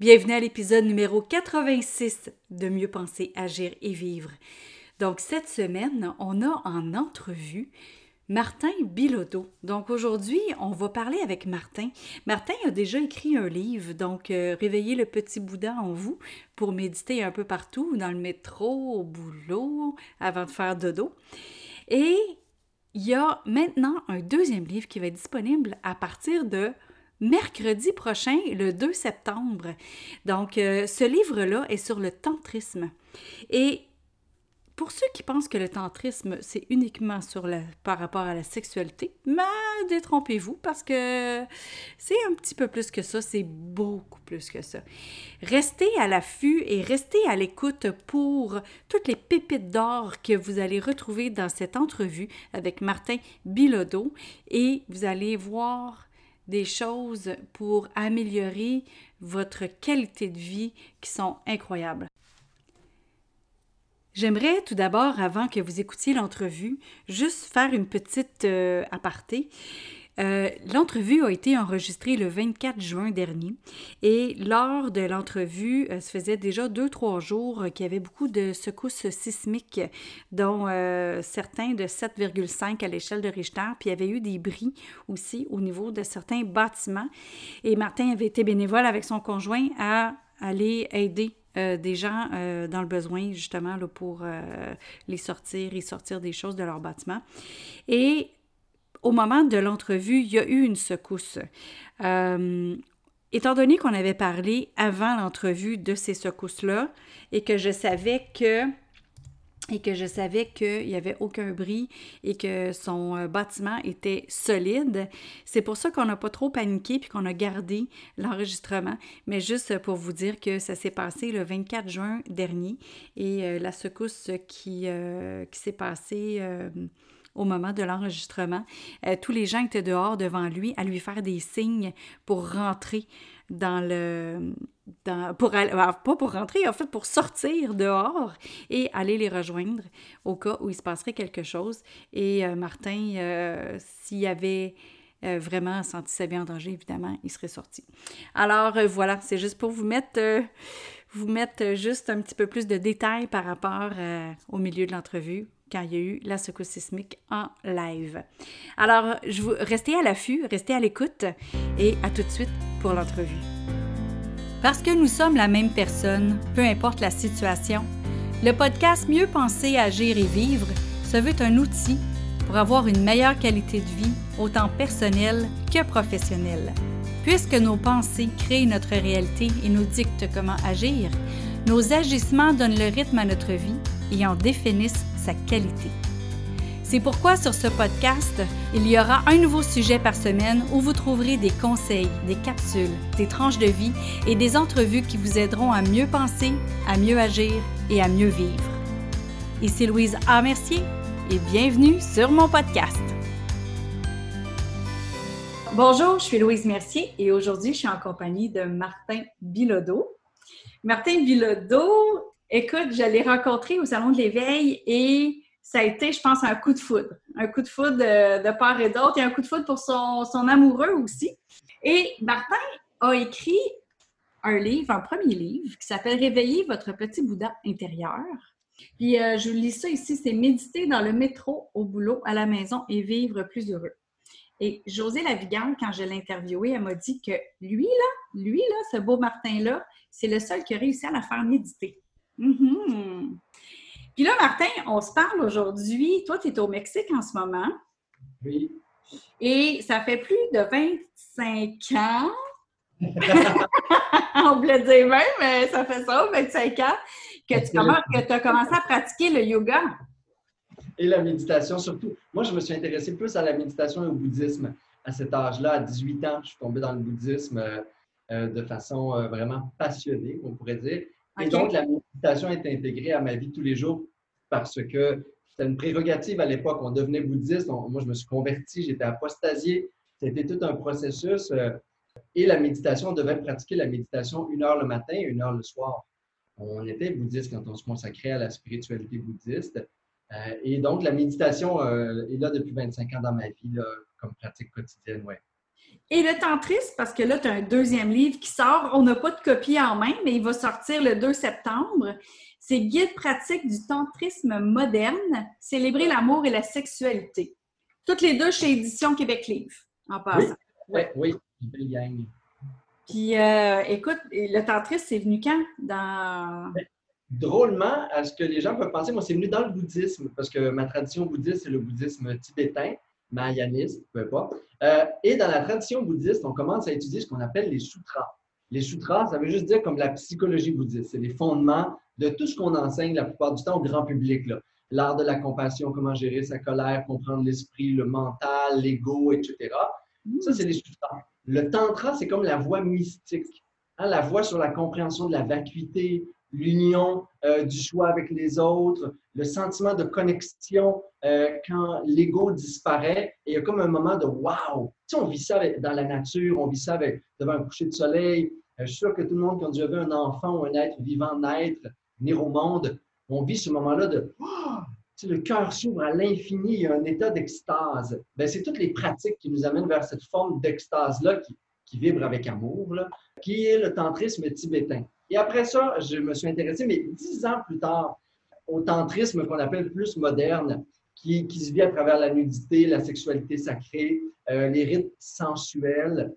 Bienvenue à l'épisode numéro 86 de Mieux penser, agir et vivre. Donc cette semaine, on a en entrevue Martin Bilodeau. Donc aujourd'hui, on va parler avec Martin. Martin a déjà écrit un livre, donc euh, Réveiller le petit Bouddha en vous pour méditer un peu partout, dans le métro, au boulot, avant de faire dodo. Et il y a maintenant un deuxième livre qui va être disponible à partir de mercredi prochain, le 2 septembre. Donc, euh, ce livre-là est sur le tantrisme. Et pour ceux qui pensent que le tantrisme, c'est uniquement sur par rapport à la sexualité, mais détrompez-vous parce que c'est un petit peu plus que ça, c'est beaucoup plus que ça. Restez à l'affût et restez à l'écoute pour toutes les pépites d'or que vous allez retrouver dans cette entrevue avec Martin Bilodeau et vous allez voir des choses pour améliorer votre qualité de vie qui sont incroyables. J'aimerais tout d'abord, avant que vous écoutiez l'entrevue, juste faire une petite euh, aparté. Euh, l'entrevue a été enregistrée le 24 juin dernier et lors de l'entrevue, euh, ça faisait déjà deux, trois jours qu'il y avait beaucoup de secousses sismiques, dont certains de 7,5 à l'échelle de Richter, puis il y avait eu des bris aussi au niveau de certains bâtiments. Et Martin avait été bénévole avec son conjoint à aller aider euh, des gens euh, dans le besoin, justement, là, pour euh, les sortir et sortir des choses de leur bâtiment. Et au moment de l'entrevue, il y a eu une secousse. étant donné qu'on avait parlé avant l'entrevue de ces secousses-là et que je savais que et que je savais qu'il n'y avait aucun bris et que son euh, bâtiment était solide. C'est pour ça qu'on n'a pas trop paniqué puis qu'on a gardé l'enregistrement. Mais juste pour vous dire que ça s'est passé le 24 juin dernier et euh, la secousse euh, qui s'est passée au moment de l'enregistrement, tous les gens étaient dehors devant lui à lui faire des signes pour rentrer dans le pour aller, pas pour rentrer, en fait, pour sortir dehors et aller les rejoindre au cas où il se passerait quelque chose. Et euh, Martin, euh, s'il avait euh, vraiment senti sa vie en danger, évidemment, il serait sorti. Alors voilà, c'est juste pour vous mettre, vous mettre juste un petit peu plus de détails par rapport au milieu de l'entrevue quand il y a eu la secousse sismique en live. Alors, je vous restez à l'affût, restez à l'écoute et à tout de suite pour l'entrevue. Parce que nous sommes la même personne, peu importe la situation, le podcast Mieux penser, agir et vivre se veut un outil pour avoir une meilleure qualité de vie, autant personnelle que professionnelle. Puisque nos pensées créent notre réalité et nous dictent comment agir, nos agissements donnent le rythme à notre vie et en définissent sa qualité. C'est pourquoi sur ce podcast, il y aura un nouveau sujet par semaine où vous trouverez des conseils, des capsules, des tranches de vie et des entrevues qui vous aideront à mieux penser, à mieux agir et à mieux vivre. Ici Louise A. Mercier et bienvenue sur mon podcast. Bonjour, je suis Louise Mercier et aujourd'hui je suis en compagnie de Martin Bilodeau. Martin Bilodeau, écoute, je l'ai rencontré au Salon de l'éveil et ça a été, je pense, un coup de foudre. Un coup de foudre de, part et d'autre et un coup de foudre pour son, amoureux aussi. Et Martin a écrit un livre, un premier livre qui s'appelle Réveiller votre petit Bouddha intérieur. Puis euh, je vous lis ça ici, c'est Méditer dans le métro, au boulot, à la maison et vivre plus heureux. Et José Lavigante, quand je l'ai interviewé, elle m'a dit que lui, là, lui, là, ce beau Martin-là, c'est le seul qui a réussi à la faire méditer. Mm puis là, Martin, on se parle aujourd'hui. Toi, tu es au Mexique en ce moment. Oui. Et ça fait plus de 25 ans. on voulait dire même, mais ça fait ça, 25 ans, que tu, as commencé à pratiquer le yoga. Et la méditation surtout. Moi, je me suis intéressé plus à la méditation et au bouddhisme à cet âge-là. À 18 ans, je suis tombé dans le bouddhisme euh, euh, de façon euh, vraiment passionnée, on pourrait dire. Et donc, la méditation est intégrée à ma vie tous les jours parce que c'était une prérogative à l'époque. On devenait bouddhiste. moi, je me suis converti, j'étais apostasié. C'était tout un processus. Euh, et la méditation, on devait pratiquer la méditation une heure le matin et une heure le soir. On était bouddhiste quand on se consacrait à la spiritualité bouddhiste. Euh, et donc, la méditation euh, est là depuis 25 ans dans ma vie, comme pratique quotidienne, ouais. Et le tantrisme, parce que là, tu as un deuxième livre qui sort. On n'a pas de copie en main, mais il va sortir le 2 septembre. C'est Guide pratique du tantrisme moderne, célébrer l'amour et la sexualité. Toutes les deux chez Édition Québec Livre, en passant. Oui, oui, oui gang. Puis, euh, écoute, le tantrisme, c'est venu quand? Dans... Drôlement, à ce que les gens peuvent penser, moi, c'est venu dans le bouddhisme, parce que ma tradition bouddhiste, c'est le bouddhisme tibétain mahayaniste, peu importe. Euh, et dans la tradition bouddhiste, on commence à étudier ce qu'on appelle les sutras. Les sutras, ça veut juste dire comme la psychologie bouddhiste. C'est les fondements de tout ce qu'on enseigne la plupart du temps au grand public. L'art de la compassion, comment gérer sa colère, comprendre l'esprit, le mental, l'ego, etc. Ça, c'est les sutras. Le tantra, c'est comme la voie mystique. Hein, la voie sur la compréhension de la vacuité, l'union euh, du choix avec les autres, le sentiment de connexion euh, quand l'ego disparaît. Et il y a comme un moment de wow! Tu sais, on vit ça dans la nature, on vit ça devant un coucher de soleil. Euh, je suis sûr que tout le monde, quand déjà vu un enfant ou un être vivant naître, venir au monde, on vit ce moment-là de oh! tu sais, le cœur s'ouvre à l'infini, il y a un état d'extase. Ben, c'est toutes les pratiques qui nous amènent vers cette forme d'extase-là qui, vibre avec amour, qui est le tantrisme tibétain. Et après ça, je me suis intéressé, mais dix ans plus tard, au tantrisme qu'on appelle plus moderne, qui, se vit à travers la nudité, la sexualité sacrée, euh, les rites sensuels,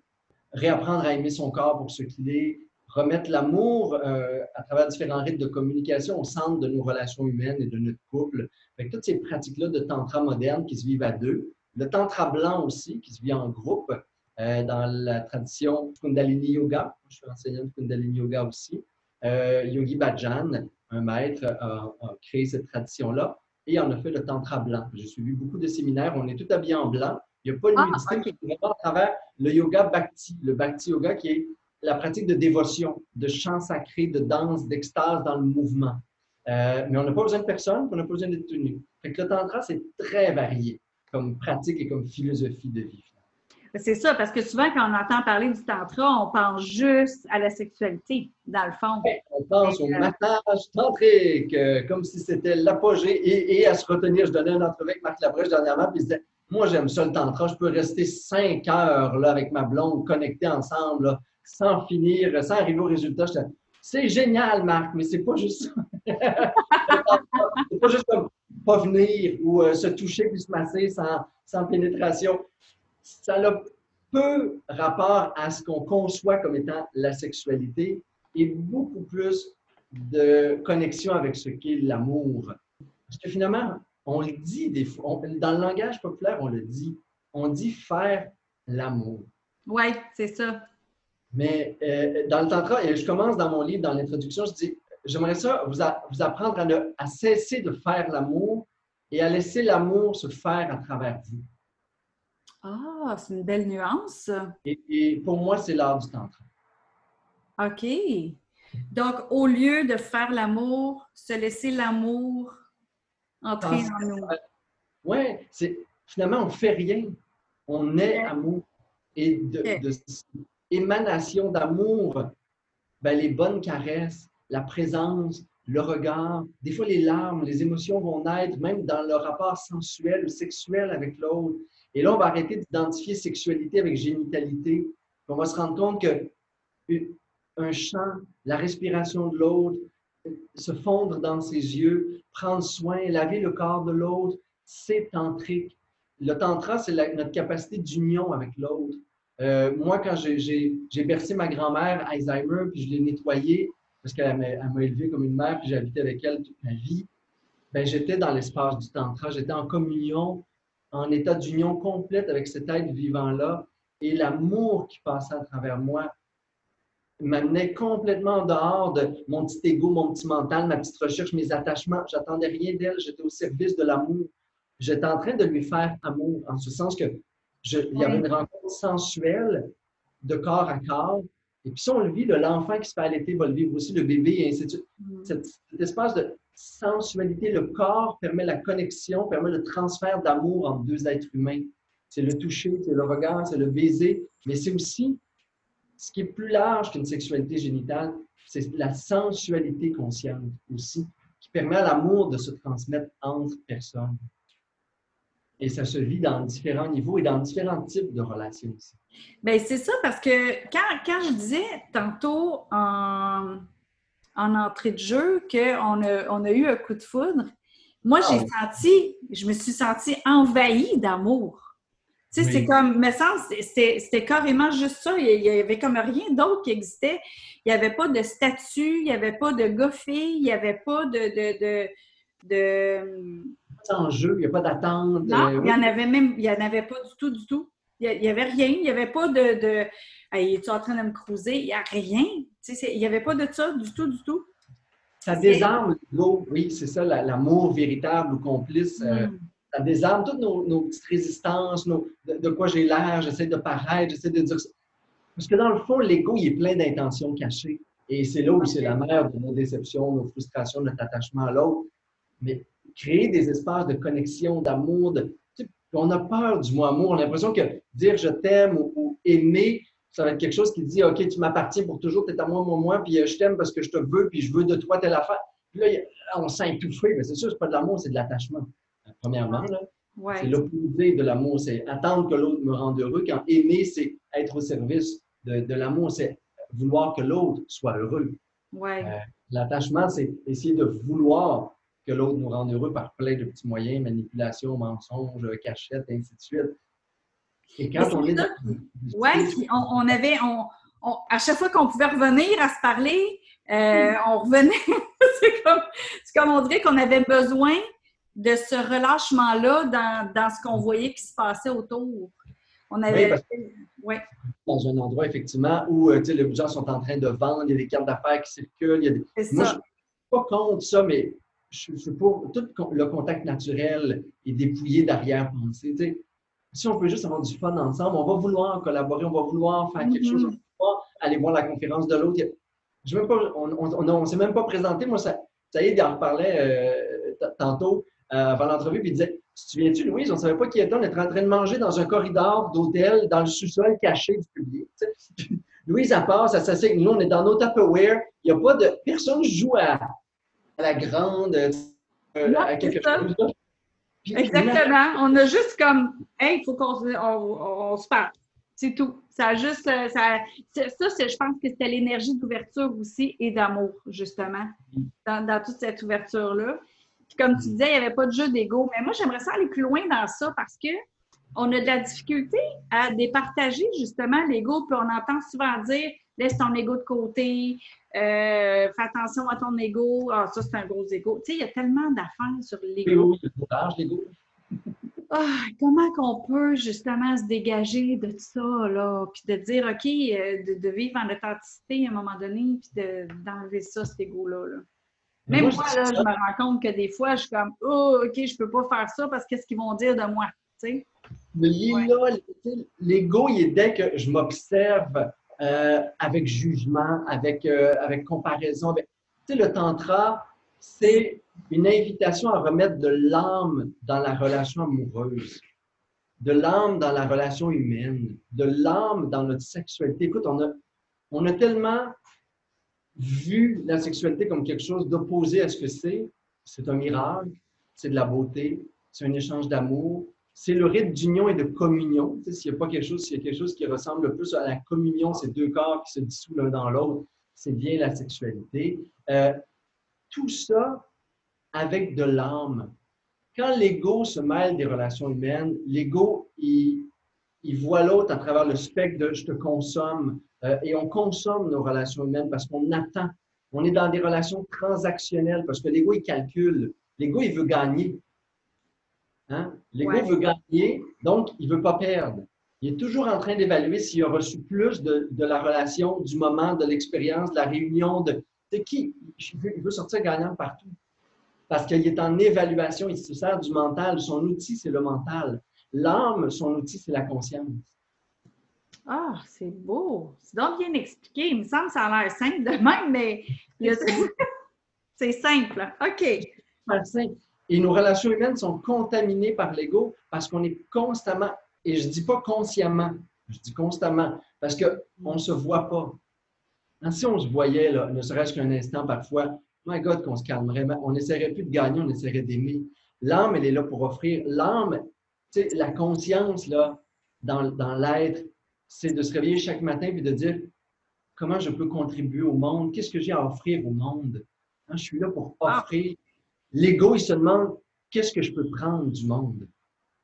réapprendre à aimer son corps pour ce qu'il est, remettre l'amour euh, à travers différents rites de communication au centre de nos relations humaines et de notre couple. Avec toutes ces pratiques-là de tantra moderne qui se vivent à deux. Le tantra blanc aussi, qui se vit en groupe, dans la tradition Kundalini Yoga. Je suis enseignant de Kundalini Yoga aussi. Euh, Yogi Bhajan, un maître, a, créé cette tradition-là et en a fait le tantra blanc. J'ai suivi beaucoup de séminaires. On est tout habillé en blanc. Il n'y a pas de ah, qui vraiment à travers le yoga bhakti, le bhakti yoga qui est la pratique de dévotion, de chant sacré, de danse, d'extase dans le mouvement. Euh, mais on n'a pas besoin de personne, on n'a pas besoin d'être tenu. Fait que le tantra, c'est très varié comme pratique et comme philosophie de vie. C'est ça, parce que souvent, quand on entend parler du tantra, on pense juste à la sexualité, dans le fond. on pense au euh, massage tantrique, euh, comme si c'était l'apogée. Et, à se retenir, je donnais un entrevue avec Marc Labrèche dernièrement, puis il disait Moi, j'aime ça le tantra, je peux rester cinq heures là, avec ma blonde, connectés ensemble, sans finir, sans arriver au résultat. C'est génial, Marc, mais c'est pas juste ça. c'est pas juste comme pas venir ou euh, se toucher puis se masser sans, sans pénétration ça a peu rapport à ce qu'on conçoit comme étant la sexualité et beaucoup plus de connexion avec ce qu'est l'amour. Parce que finalement, on le dit des fois, dans le langage populaire, on le dit, on dit faire l'amour. Oui, c'est ça. Mais euh, dans le tantra, et je commence dans mon livre, dans l'introduction, je dis, j'aimerais ça vous, vous apprendre à, à cesser de faire l'amour et à laisser l'amour se faire à travers vous. Ah, c'est une belle nuance. Et, pour moi, c'est l'art du tantra. OK. Donc, au lieu de faire l'amour, se laisser l'amour entrer en nous. Oui, c'est finalement, on ne fait rien. On est amour. Et de, émanation d'amour, ben, les bonnes caresses, la présence, le regard, des fois les larmes, les émotions vont naître, même dans le rapport sensuel ou sexuel avec l'autre. Et là, on va arrêter d'identifier sexualité avec génitalité. On va se rendre compte que un chant, la respiration de l'autre, se fondre dans ses yeux, prendre soin, laver le corps de l'autre, c'est tantrique. Le tantra, c'est notre capacité d'union avec l'autre. Euh, moi, quand j'ai bercé ma grand-mère Alzheimer, puis je l'ai nettoyée, parce qu'elle m'a élevé comme une mère, puis j'ai habité avec elle toute ma vie, ben, j'étais dans l'espace du tantra, j'étais en communion en état d'union complète avec cet être vivant-là et l'amour qui passait à travers moi m'amenait complètement dehors de mon petit ego, mon petit mental, ma petite recherche, mes attachements. J'attendais rien d'elle, j'étais au service de l'amour. J'étais en train de lui faire amour, en ce sens que je, il y avait une rencontre sensuelle de corps à corps. Et puis si on le vit, l'enfant qui se fait allaiter va le vivre aussi, le bébé, et ainsi de suite. Mm. cet espace de sensualité, le corps permet la connexion, permet le transfert d'amour entre deux êtres humains. C'est le toucher, c'est le regard, c'est le baiser, mais c'est aussi ce qui est plus large qu'une sexualité génitale, c'est la sensualité consciente aussi, qui permet à l'amour de se transmettre entre personnes. Et ça se vit dans différents niveaux et dans différents types de relations aussi. Bien, c'est ça, parce que quand, quand, je disais tantôt en, en entrée de jeu qu'on a, on a eu un coup de foudre, moi, j'ai ah senti, je me suis sentie envahie d'amour. Tu sais, c'est comme, me semble, c'était carrément juste ça. Il n'y avait comme rien d'autre qui existait. Il n'y avait pas de statut, il n'y avait pas de gars il n'y avait pas de. de, de, de... il n'y a pas d'attente. Non, il n'y en avait même, il n'y en avait pas du tout, du tout. Il n'y avait rien, il n'y avait pas de. de hey, es-tu en train de me cruiser? Il n'y a rien. Il n'y avait pas de ça, du tout, du tout. Ça désarme l'ego, oui, c'est ça, l'amour véritable ou complice. Euh, mm ça désarme toutes nos, petites résistances, de, quoi j'ai l'air, j'essaie de paraître, j'essaie de dire ça. Parce que dans le fond, l'ego, il est plein d'intentions cachées. Et c'est là où c'est la mère de nos déceptions, nos frustrations, notre attachement à l'autre. Mais créer des espaces de connexion, d'amour, de, on a peur du mot amour. On a l'impression que dire je t'aime ou, aimer, ça va être quelque chose qui dit OK, tu m'appartiens pour toujours, tu es à moi, moi, moi, puis euh, je t'aime parce que je te veux, puis je veux de toi telle affaire. Puis là, on s'est étouffé. Mais c'est sûr, ce n'est pas de l'amour, c'est de l'attachement premièrement. C'est l'opposé de l'amour, c'est attendre que l'autre me rende heureux. Quand aimer, c'est être au service de, l'amour, c'est vouloir que l'autre soit heureux. Euh, l'attachement, c'est essayer de vouloir que l'autre nous rende heureux par plein de petits moyens, manipulation, mensonge, cachette, ainsi de suite. Et quand on est... Oui, on, avait... On, à chaque fois qu'on pouvait revenir à se parler, euh, on revenait. c'est comme, comme on dirait qu'on avait besoin de ce relâchement-là dans, dans, ce qu'on voyait qui se passait autour. On avait. Oui, Dans un endroit, effectivement, où euh, les gens sont en train de vendre, il y a des cartes d'affaires qui circulent. Il y a des... Moi, je ne suis pas contre ça, mais je suis pour tout le contact naturel et dépouillé d'arrière-pensée. Si on peut juste avoir du fun ensemble, on va vouloir collaborer, on va vouloir faire quelque chose, mm-hmm. on va aller voir la conférence de l'autre. on ne s'est même pas présenté. Moi, ça, ça y est, il en reparlait euh, tantôt. Euh, avant l'entrevue, puis il disait Tu te souviens-tu, Louise, on ne savait pas qui était, on était en train de manger dans un corridor d'hôtel, dans le sous-sol caché du public. Louise, elle passe, elle s'assied nous, on est dans nos Tupperware, il n'y a pas de. Personne joue à, la grande, euh, à quelque chose. Exactement. On a juste comme Hey, il faut qu'on on, se parle. C'est tout. Ça a juste. Euh, ça, ça je pense que c'était l'énergie d'ouverture aussi et d'amour, justement, dans toute cette ouverture-là comme tu disais, il n'y avait pas de jeu d'ego. Mais moi, j'aimerais ça aller plus loin dans ça parce que on a de la difficulté à départager justement l'ego. Puis on entend souvent dire laisse ton ego de côté, euh, fais attention à ton ego. Ah, ça, c'est un gros ego. Tu sais, il y a tellement d'affaires sur l'ego. l'ego. Ah, comment qu'on peut justement se dégager de ça, là, puis de dire, OK, euh, de, vivre en authenticité à un moment donné, puis d'enlever ça, cet ego-là. là même moi, là, je me rends compte que des fois, je suis comme, oh, OK, je peux pas faire ça parce qu'est-ce qu'ils vont dire de moi, tu sais? Mais l'ego, il est dès que je m'observe euh, avec jugement, avec, euh, avec comparaison. Tu sais, le tantra, c'est une invitation à remettre de l'âme dans la relation amoureuse, de l'âme dans la relation humaine, de l'âme dans notre sexualité. Écoute, on a, on a tellement vu la sexualité comme quelque chose d'opposé à ce que c'est, c'est un miracle, c'est de la beauté, c'est un échange d'amour, c'est le rite d'union et de communion. s'il n'y a pas quelque chose, y a quelque chose qui ressemble le plus à la communion, ces deux corps qui se dissouent l'un dans l'autre, c'est bien la sexualité. Euh, tout ça avec de l'âme. Quand l'ego se mêle des relations humaines, l'ego, il, il voit l'autre à travers le spectre de je te consomme, euh, et on consomme nos relations humaines parce qu'on attend. On est dans des relations transactionnelles parce que l'ego, il calcule. L'ego, il veut gagner. Hein? L'ego veut gagner, donc il ne veut pas perdre. Il est toujours en train d'évaluer s'il a reçu plus de, la relation, du moment, de l'expérience, de la réunion. De, qui? Il veut, sortir gagnant partout. Parce qu'il est en évaluation, il se sert du mental. Son outil, c'est le mental. L'âme, son outil, c'est la conscience. Ah, c'est beau. C'est donc bien expliqué. Il me semble que ça a l'air simple de même, mais c'est simple. OK. simple. Et nos relations humaines sont contaminées par l'ego parce qu'on est constamment, et je ne dis pas consciemment, je dis constamment, parce qu'on ne se voit pas. Hein, si on se voyait, là, ne serait-ce qu'un instant parfois, my God, qu'on se calmerait, on n'essaierait plus de gagner, on essaierait d'aimer. L'âme, elle est là pour offrir. L'âme, la conscience, là, dans, dans l'être, c'est de se réveiller chaque matin et de dire comment je peux contribuer au monde, qu'est-ce que j'ai à offrir au monde? Hein, je suis là pour Ah. offrir. L'ego, il se demande qu'est-ce que je peux prendre du monde?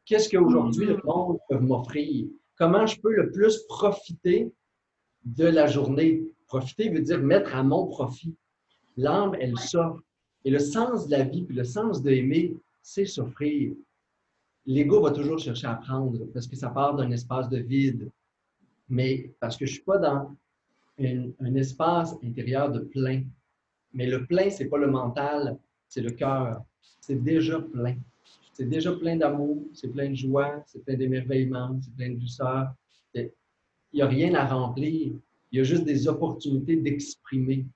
Qu'est-ce qu'aujourd'hui le monde peut m'offrir? Comment je peux le plus profiter de la journée? Profiter veut dire mettre à mon profit. L'âme, elle s'offre. Et le sens de la vie, puis le sens d'aimer, c'est s'offrir. L'ego va toujours chercher à prendre parce que ça part d'un espace de vide. Mais parce que je ne suis pas dans une- un espace intérieur de plein. Mais le plein, ce n'est pas le mental, c'est le cœur. C'est déjà plein. C'est déjà plein d'amour, c'est plein de joie, c'est plein d'émerveillement, c'est plein de douceur. Il n'y a rien à remplir. Il y a juste des opportunités d'exprimer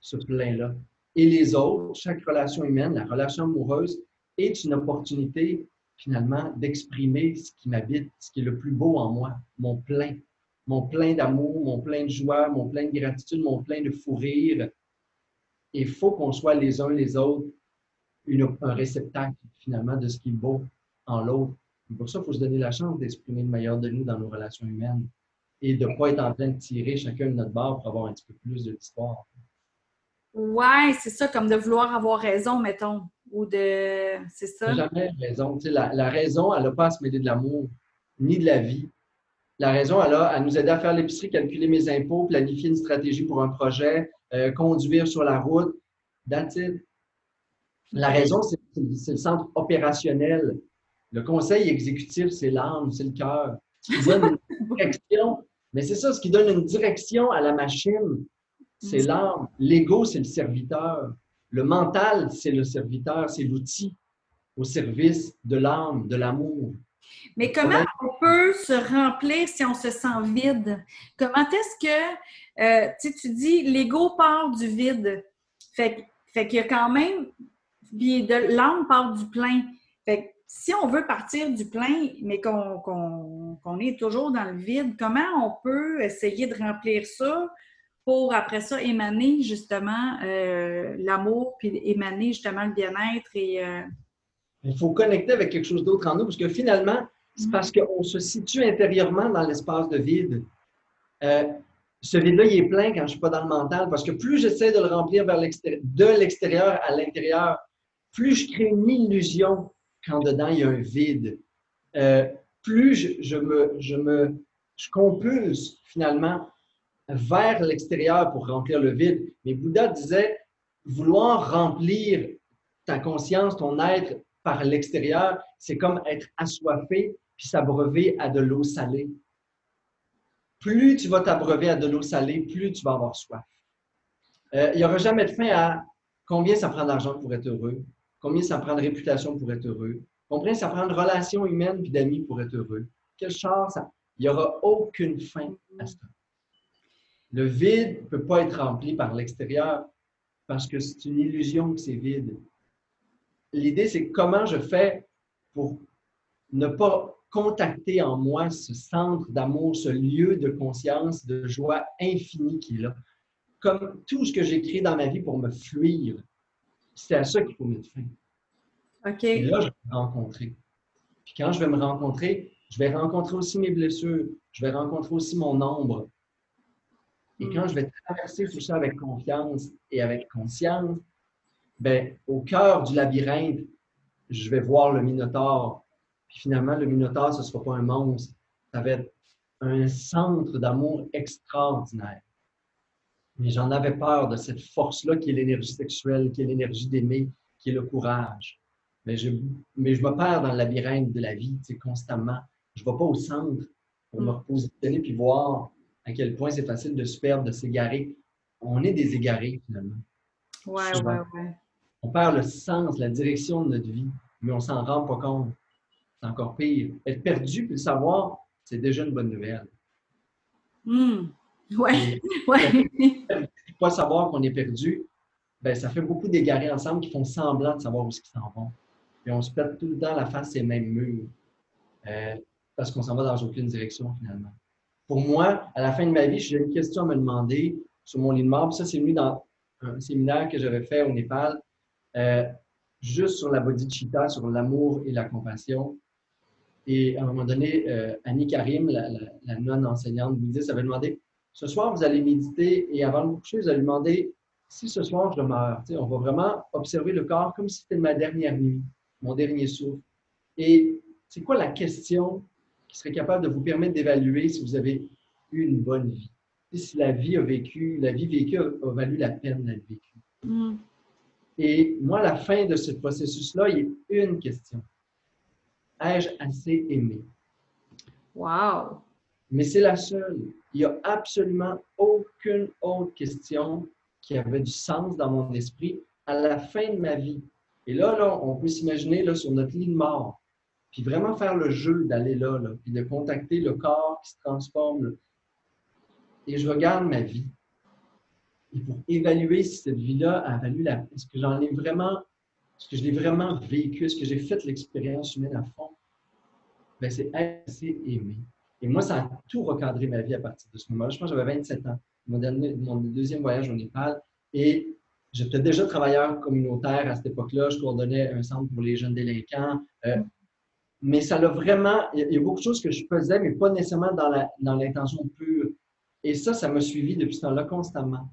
ce plein-là. Et les autres, chaque relation humaine, la relation amoureuse, est une opportunité finalement d'exprimer ce qui m'habite, ce qui est le plus beau en moi, mon plein. Mon plein d'amour, mon plein de joie, mon plein de gratitude, mon plein de fou rire. Il faut qu'on soit les uns les autres une- un réceptacle finalement de ce qui est beau en l'autre. Pour ça, il faut se donner la chance d'exprimer le meilleur de nous dans nos relations humaines et de ne pas être en train de tirer chacun de notre barre pour avoir un petit peu plus de l'histoire. Ouais, c'est ça, comme de vouloir avoir raison, mettons. Ou de. C'est ça. Jamais raison. Tu sais, la, la raison, elle n'a pas à se mêler de l'amour, ni de la vie. La raison, elle a à nous aider à faire l'épicerie, calculer mes impôts, planifier une stratégie pour un projet, euh, conduire sur la route. That's it. La raison, c'est le centre opérationnel. Le conseil exécutif, c'est l'âme, c'est le cœur. Ce qui donne une direction. Mais c'est ça, ce qui donne une direction à la machine, c'est l'âme. L'ego, c'est le serviteur. Le mental, c'est le serviteur, c'est l'outil au service de l'âme, de l'amour. Mais comment on peut se remplir si on se sent vide? Comment est-ce que, euh, tu dis, l'ego part du vide. Fait qu'il y a quand même, puis de l'âme part du plein. Fait que si on veut partir du plein, mais qu'on est toujours dans le vide, comment on peut essayer de remplir ça pour après ça émaner justement euh, l'amour, puis émaner justement le bien-être et... euh, Il faut connecter avec quelque chose d'autre en nous, parce que finalement, c'est Mhm. parce qu'on se situe intérieurement dans l'espace de vide. Euh, ce vide-là, il est plein quand je ne suis pas dans le mental, parce que plus j'essaie de le remplir vers de l'extérieur à l'intérieur, plus je crée une illusion quand dedans il y a un vide. Euh, plus je, je me, je me je compulse finalement vers l'extérieur pour remplir le vide. Mais Bouddha disait, vouloir remplir ta conscience, ton être par l'extérieur, c'est comme être assoiffé puis s'abreuver à de l'eau salée. Plus tu vas t'abreuver à de l'eau salée, plus tu vas avoir soif. Euh, il n'y aura jamais de fin à combien ça prend d'argent pour être heureux, combien ça prend de réputation pour être heureux, combien ça prend de relations humaines puis d'amis pour être heureux? Quel char ça. Il n'y aura aucune fin à ça. Le vide ne peut pas être rempli par l'extérieur parce que c'est une illusion que c'est vide. L'idée, c'est comment je fais pour ne pas contacter en moi ce centre d'amour, ce lieu de conscience, de joie infinie qui est là? Comme tout ce que j'ai créé dans ma vie pour me fuir, c'est à ça qu'il faut mettre fin. OK. Et là, je vais me rencontrer. Puis quand je vais me rencontrer, je vais rencontrer aussi mes blessures, je vais rencontrer aussi mon ombre. Et quand je vais traverser tout ça avec confiance et avec conscience, ben, au cœur du labyrinthe, je vais voir le Minotaure. Puis finalement, le Minotaure, ce ne sera pas un monstre, ça va être un centre d'amour extraordinaire. Mais j'en avais peur de cette force-là qui est l'énergie sexuelle, qui est l'énergie d'aimer, qui est le courage. Mais je, mais je me perds dans le labyrinthe de la vie, tu sais, constamment. Je ne vais pas au centre pour me repositionner puis voir à quel point c'est facile de se perdre, de s'égarer. On est des égarés, finalement. Ouais, Souvent. ouais, ouais. On perd le sens, la direction de notre vie, mais on s'en rend pas compte. C'est encore pire. Être perdu puis le savoir, c'est déjà une bonne nouvelle. Hmm. Ouais, ouais. pas savoir qu'on est perdu, ben, ça fait beaucoup d'égarés ensemble qui font semblant de savoir où ils s'en vont. Et on se pète tout le temps la face ces mêmes murs euh, parce qu'on s'en va dans aucune direction finalement. Pour moi, à la fin de ma vie, j'ai une question à me demander sur mon lit de mort. Ça, c'est venu dans un séminaire que j'avais fait au Népal, euh, juste sur la bodhicitta, sur l'amour et la compassion. Et à un moment donné, euh, Annie Karim, la, nonne enseignante bouddhiste, avait demandé Ce soir, vous allez méditer et avant de vous coucher, vous allez demander Si ce soir je meurs, on va vraiment observer le corps comme si c'était ma dernière nuit, mon dernier souffle. Et c'est quoi la question qui serait capable de vous permettre d'évaluer si vous avez eu une bonne vie? Si la vie a vécu, la vie vécue a, valu la peine d'être vécue? Mm. Et moi, la fin de ce processus-là, il y a une question. Ai-je assez aimé? Wow! Mais c'est la seule. Il n'y a absolument aucune autre question qui avait du sens dans mon esprit à la fin de ma vie. Et là, là on peut s'imaginer sur notre lit de mort, puis vraiment faire le jeu d'aller là, puis de contacter le corps qui se transforme. Et je regarde ma vie. Et pour évaluer si cette vie-là a valu la est-ce que j'en ai vraiment, est-ce que je l'ai vraiment vécu, est-ce que j'ai fait l'expérience humaine à fond, ben c'est assez aimé. Et moi, ça a tout recadré ma vie à partir de ce moment-là. Je pense que j'avais 27 ans, mon, deuxième voyage au Népal. Et j'étais déjà travailleur communautaire à cette époque-là. Je coordonnais un centre pour les jeunes délinquants. Euh, mais ça l'a vraiment. Il y a beaucoup de choses que je faisais, mais pas nécessairement dans l'intention pure. Et ça, ça m'a suivi depuis ce temps-là constamment.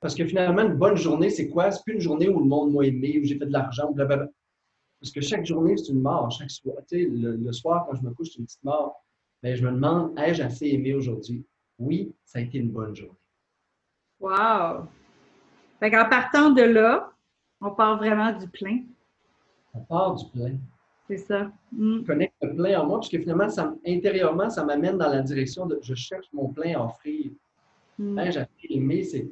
Parce que finalement, une bonne journée, c'est quoi? C'est plus une journée où le monde m'a aimé, où j'ai fait de l'argent, blablabla. Parce que chaque journée, c'est une mort. Chaque soir, tu sais, le, soir, quand je me couche, c'est une petite mort. Mais je me demande, ai-je assez aimé aujourd'hui? Oui, ça a été une bonne journée. Wow! Fait qu'en partant de là, on part vraiment du plein. On part du plein. C'est ça. Mm. Je connecte le plein en moi, parce que finalement, ça, intérieurement, ça m'amène dans la direction de je cherche mon plein à offrir. Mm. Ai-je assez aimé? C'est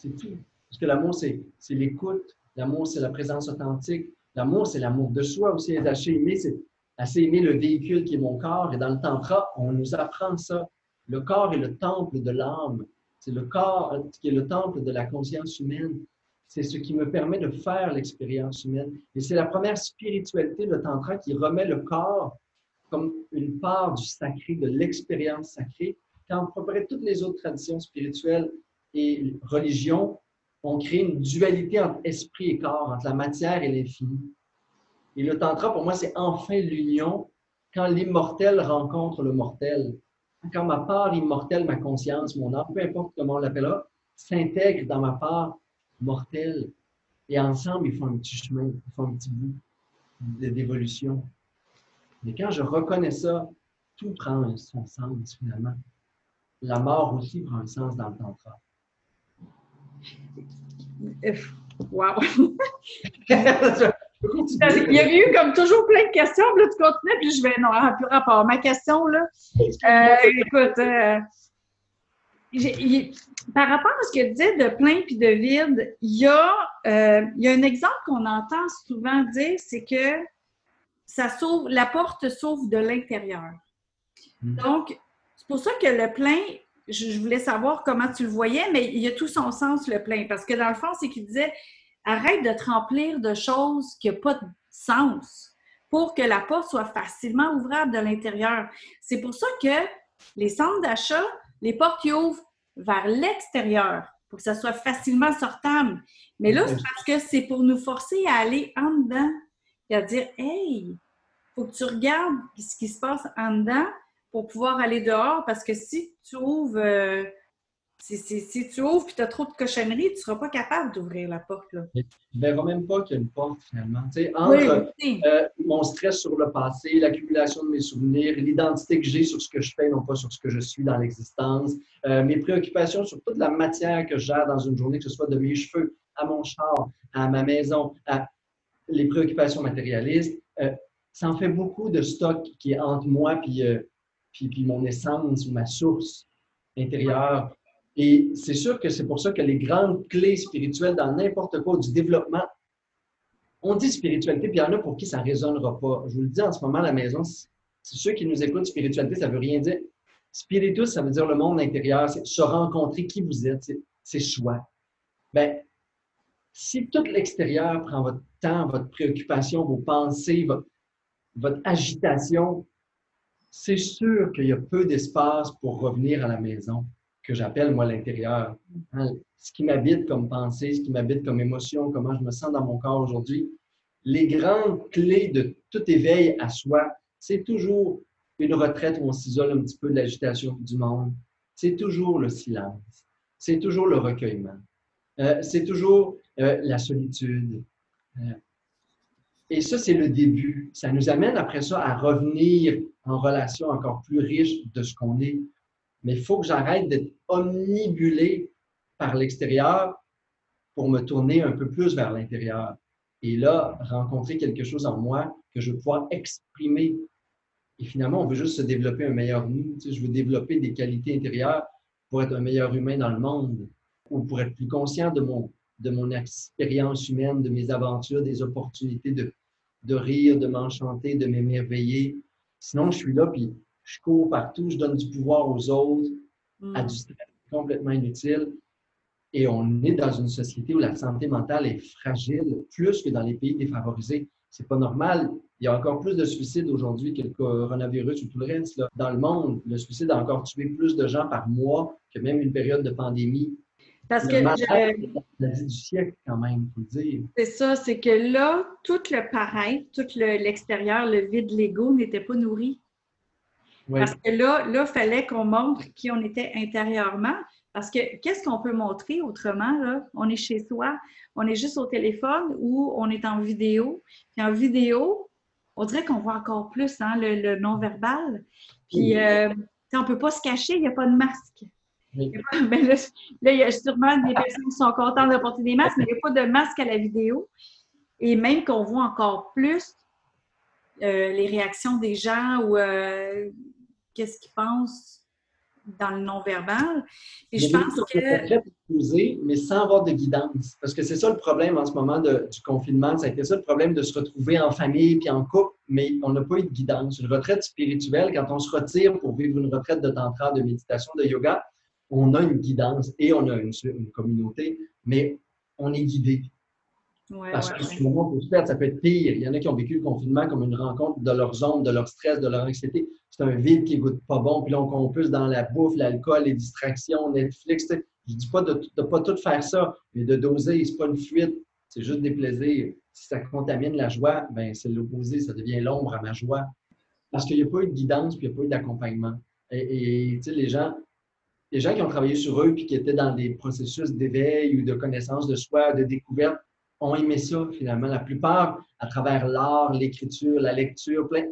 c'est tout. Parce que l'amour, c'est l'écoute. L'amour, c'est la présence authentique. L'amour, c'est l'amour de soi aussi. Assez aimé, c'est assez aimer le véhicule qui est mon corps. Et dans le Tantra, on nous apprend ça. Le corps est le temple de l'âme. C'est le corps qui est le temple de la conscience humaine. C'est ce qui me permet de faire l'expérience humaine. Et c'est la première spiritualité, le Tantra, qui remet le corps comme une part du sacré, de l'expérience sacrée. Quand on près toutes les autres traditions spirituelles et religion, on crée une dualité entre esprit et corps, entre la matière et l'infini. Et le tantra, pour moi, c'est enfin l'union quand l'immortel rencontre le mortel. Quand ma part immortelle, ma conscience, mon âme, peu importe comment on l'appellera, s'intègre dans ma part mortelle. Et ensemble, ils font un petit chemin, ils font un petit bout d'évolution. Mais quand je reconnais ça, tout prend son sens finalement. La mort aussi prend un sens dans le tantra. Wow! Il y a eu comme toujours plein de questions, là tu continues, puis je vais, non, plus rapport. Ma question, là, euh, écoute, euh, par rapport à ce que tu disais de plein puis de vide, il y, a, euh, il y a un exemple qu'on entend souvent dire, c'est que ça la porte s'ouvre de l'intérieur. Hmm. Donc, c'est pour ça que le plein, je, voulais savoir comment tu le voyais, mais il y a tout son sens, le plein. Parce que dans le fond, c'est qu'il disait arrête de te remplir de choses qui n'ont pas de sens pour que la porte soit facilement ouvrable de l'intérieur. C'est pour ça que les centres d'achat, les portes qui ouvrent vers l'extérieur pour que ça soit facilement sortable. Mais là, c'est parce que c'est pour nous forcer à aller en dedans et à dire Hey, faut que tu regardes ce qui se passe en dedans pour pouvoir aller dehors parce que si tu ouvres, euh, si, tu ouvres et tu as trop de cochonneries, tu ne seras pas capable d'ouvrir la porte. Là. Tu ne verras même pas qu'il y a une porte finalement. entre euh, mon stress sur le passé, l'accumulation de mes souvenirs, l'identité que j'ai sur ce que je fais, non pas sur ce que je suis dans l'existence, euh, mes préoccupations sur toute la matière que j'ai dans une journée, que ce soit de mes cheveux à mon char, à ma maison, à les préoccupations matérialistes, ça en fait beaucoup de stock qui est entre moi et puis, mon essence ou ma source intérieure. Et c'est sûr que c'est pour ça que les grandes clés spirituelles dans n'importe quoi du développement, on dit spiritualité, puis il y en a pour qui ça ne résonnera pas. Je vous le dis en ce moment à la maison, c'est ceux qui nous écoutent, spiritualité, ça ne veut rien dire. Spiritus, ça veut dire le monde intérieur, se rencontrer qui vous êtes, c'est soi. Bien, si tout l'extérieur prend votre temps, votre préoccupation, vos pensées, votre agitation, c'est sûr qu'il y a peu d'espace pour revenir à la maison, que j'appelle moi l'intérieur. Hein, ce qui m'habite comme pensée, ce qui m'habite comme émotion, comment je me sens dans mon corps aujourd'hui. Les grandes clés de tout éveil à soi, c'est toujours une retraite où on s'isole un petit peu de l'agitation du monde. C'est toujours le silence. C'est toujours le recueillement. Euh, c'est toujours euh, la solitude. Euh, et ça, c'est le début. Ça nous amène après ça à revenir en relation encore plus riche de ce qu'on est. Mais il faut que j'arrête d'être omnibulé par l'extérieur pour me tourner un peu plus vers l'intérieur. Et là, rencontrer quelque chose en moi que je veux pouvoir exprimer. Et finalement, on veut juste se développer un meilleur nous. Je veux développer des qualités intérieures pour être un meilleur humain dans le monde ou pour être plus conscient de mon, expérience humaine, de mes aventures, des opportunités de, de rire, de m'enchanter, de m'émerveiller. Sinon, je suis là, je cours partout, je donne du pouvoir aux autres, à du stress complètement inutile. Et on est dans une société où la santé mentale est fragile, plus que dans les pays défavorisés. C'est pas normal. Il y a encore plus de suicides aujourd'hui que le coronavirus ou tout le reste. Dans le monde, le suicide a encore tué plus de gens par mois que même une période de pandémie. Parce que la vie du siècle, quand même, faut le dire. C'est ça, c'est que là, tout le paraître, tout l'extérieur, le, vide l'ego n'était pas nourri. Parce que là, il fallait qu'on montre qui on était intérieurement. Parce que qu'est-ce qu'on peut montrer autrement? Là? On est chez soi, on est juste au téléphone ou on est en vidéo. Puis en vidéo, on dirait qu'on voit encore plus hein, le, non-verbal. Puis euh, on ne peut pas se cacher, il n'y a pas de masque. Ben là, il y a sûrement des personnes qui sont contentes de porter des masques, mais il n'y a pas de masque à la vidéo. Et même qu'on voit encore plus euh, les réactions des gens ou euh, qu'est-ce qu'ils pensent dans le non-verbal. Et je pense que. mais sans avoir de guidance. Parce que c'est ça le problème en ce moment du confinement. Ça a été ça le problème de se retrouver en famille puis en couple, mais on n'a pas eu de guidance. Une retraite spirituelle, quand on se retire pour vivre une retraite de tantra, de méditation, de yoga, on a une guidance et on a une, une communauté, mais on est guidé. Parce que souvent, ça peut être pire. Il y en a qui ont vécu le confinement comme une rencontre de leur zone, de leur stress, de leur anxiété. C'est un vide qui goûte pas bon. Puis là, on compulse dans la bouffe, l'alcool, les distractions, Netflix. Je dis pas de ne pas tout faire ça, mais de doser, c'est pas une fuite, c'est juste des plaisirs. Si ça contamine la joie, ben c'est l'opposé, ça devient l'ombre à ma joie. Parce qu'il n'y a pas eu de guidance, puis il n'y a pas eu d'accompagnement. Et, et les gens, les gens qui ont travaillé sur eux, puis qui étaient dans des processus d'éveil ou de connaissance de soi, de découverte, ont aimé ça, finalement. La plupart, à travers l'art, l'écriture, la lecture, plein.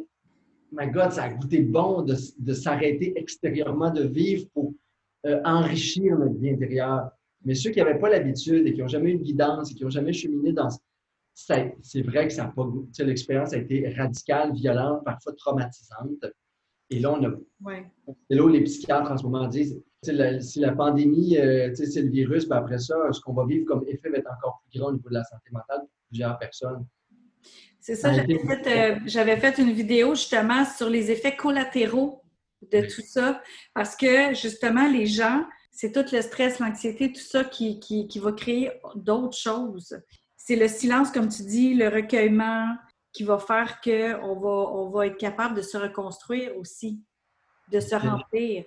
My God, ça a goûté bon de, de s'arrêter extérieurement, de vivre pour euh, enrichir notre vie intérieure. Mais ceux qui n'avaient pas l'habitude et qui n'ont jamais eu de guidance et qui n'ont jamais cheminé dans. C'est vrai que ça a pas L'expérience a été radicale, violente, parfois traumatisante. Et là, on a. Ouais. C'est là où les psychiatres en ce moment disent si la pandémie, euh, c'est le virus, ben après ça, ce qu'on va vivre comme effet va être encore plus grand au niveau de la santé mentale pour plusieurs personnes. C'est ça, euh, j'avais fait, une vidéo justement sur les effets collatéraux de tout ça, parce que justement, les gens, c'est tout le stress, l'anxiété, tout ça qui, qui, va créer d'autres choses. C'est le silence, comme tu dis, le recueillement qui va faire qu'on va, on va être capable de se reconstruire aussi, de se remplir.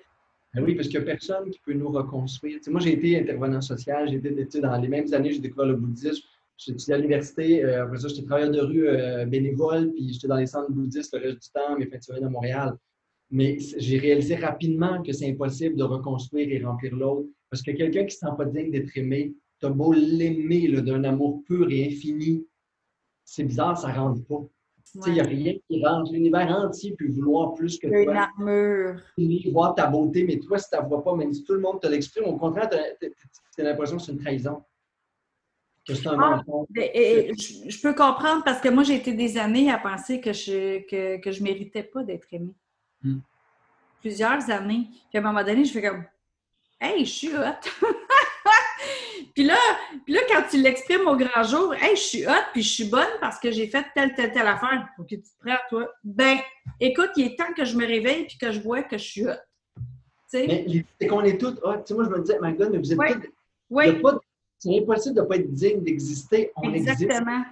Ben oui, parce qu'il n'y a personne qui peut nous reconstruire. moi, j'ai été intervenant social, j'ai été dans les mêmes années, j'ai découvert le bouddhisme. Étudié à l'université, euh, après ça, j'étais travailleur de rue euh, bénévole, puis j'étais dans les centres bouddhistes le reste du temps, mes fins de semaine à Montréal. Mais j'ai réalisé rapidement que c'est impossible de reconstruire et remplir l'autre. Parce que quelqu'un qui ne se sent pas digne d'être aimé, tu as beau l'aimer d'un amour pur et infini, c'est bizarre, ça ne rentre pas. Il n'y a rien qui rentre. L'univers entier peut vouloir plus que toi. Une armure. Voir ta beauté, mais toi, si tu ne vois pas, même si tout le monde te l'exprime, au contraire, tu as, l'impression que c'est une trahison. Que c'est un ah, je, peux comprendre parce que moi, j'ai été des années à penser que je que, que je méritais pas d'être aimée. Hmm. Plusieurs années. Puis à un moment donné, je fais comme Hey, je suis hot! Puis là, puis là, quand tu l'exprimes au grand jour, hey, je suis hot, puis je suis bonne parce que j'ai fait telle, telle, telle affaire. Faut que tu te prêtes, toi. Ben, écoute, il est temps que je me réveille puis que je vois que je suis hot. Mais c'est qu'on est toutes hot. Moi, je me disais, my God, mais vous êtes oui. Oui. C'est impossible de ne pas être digne d'exister. On Exactement.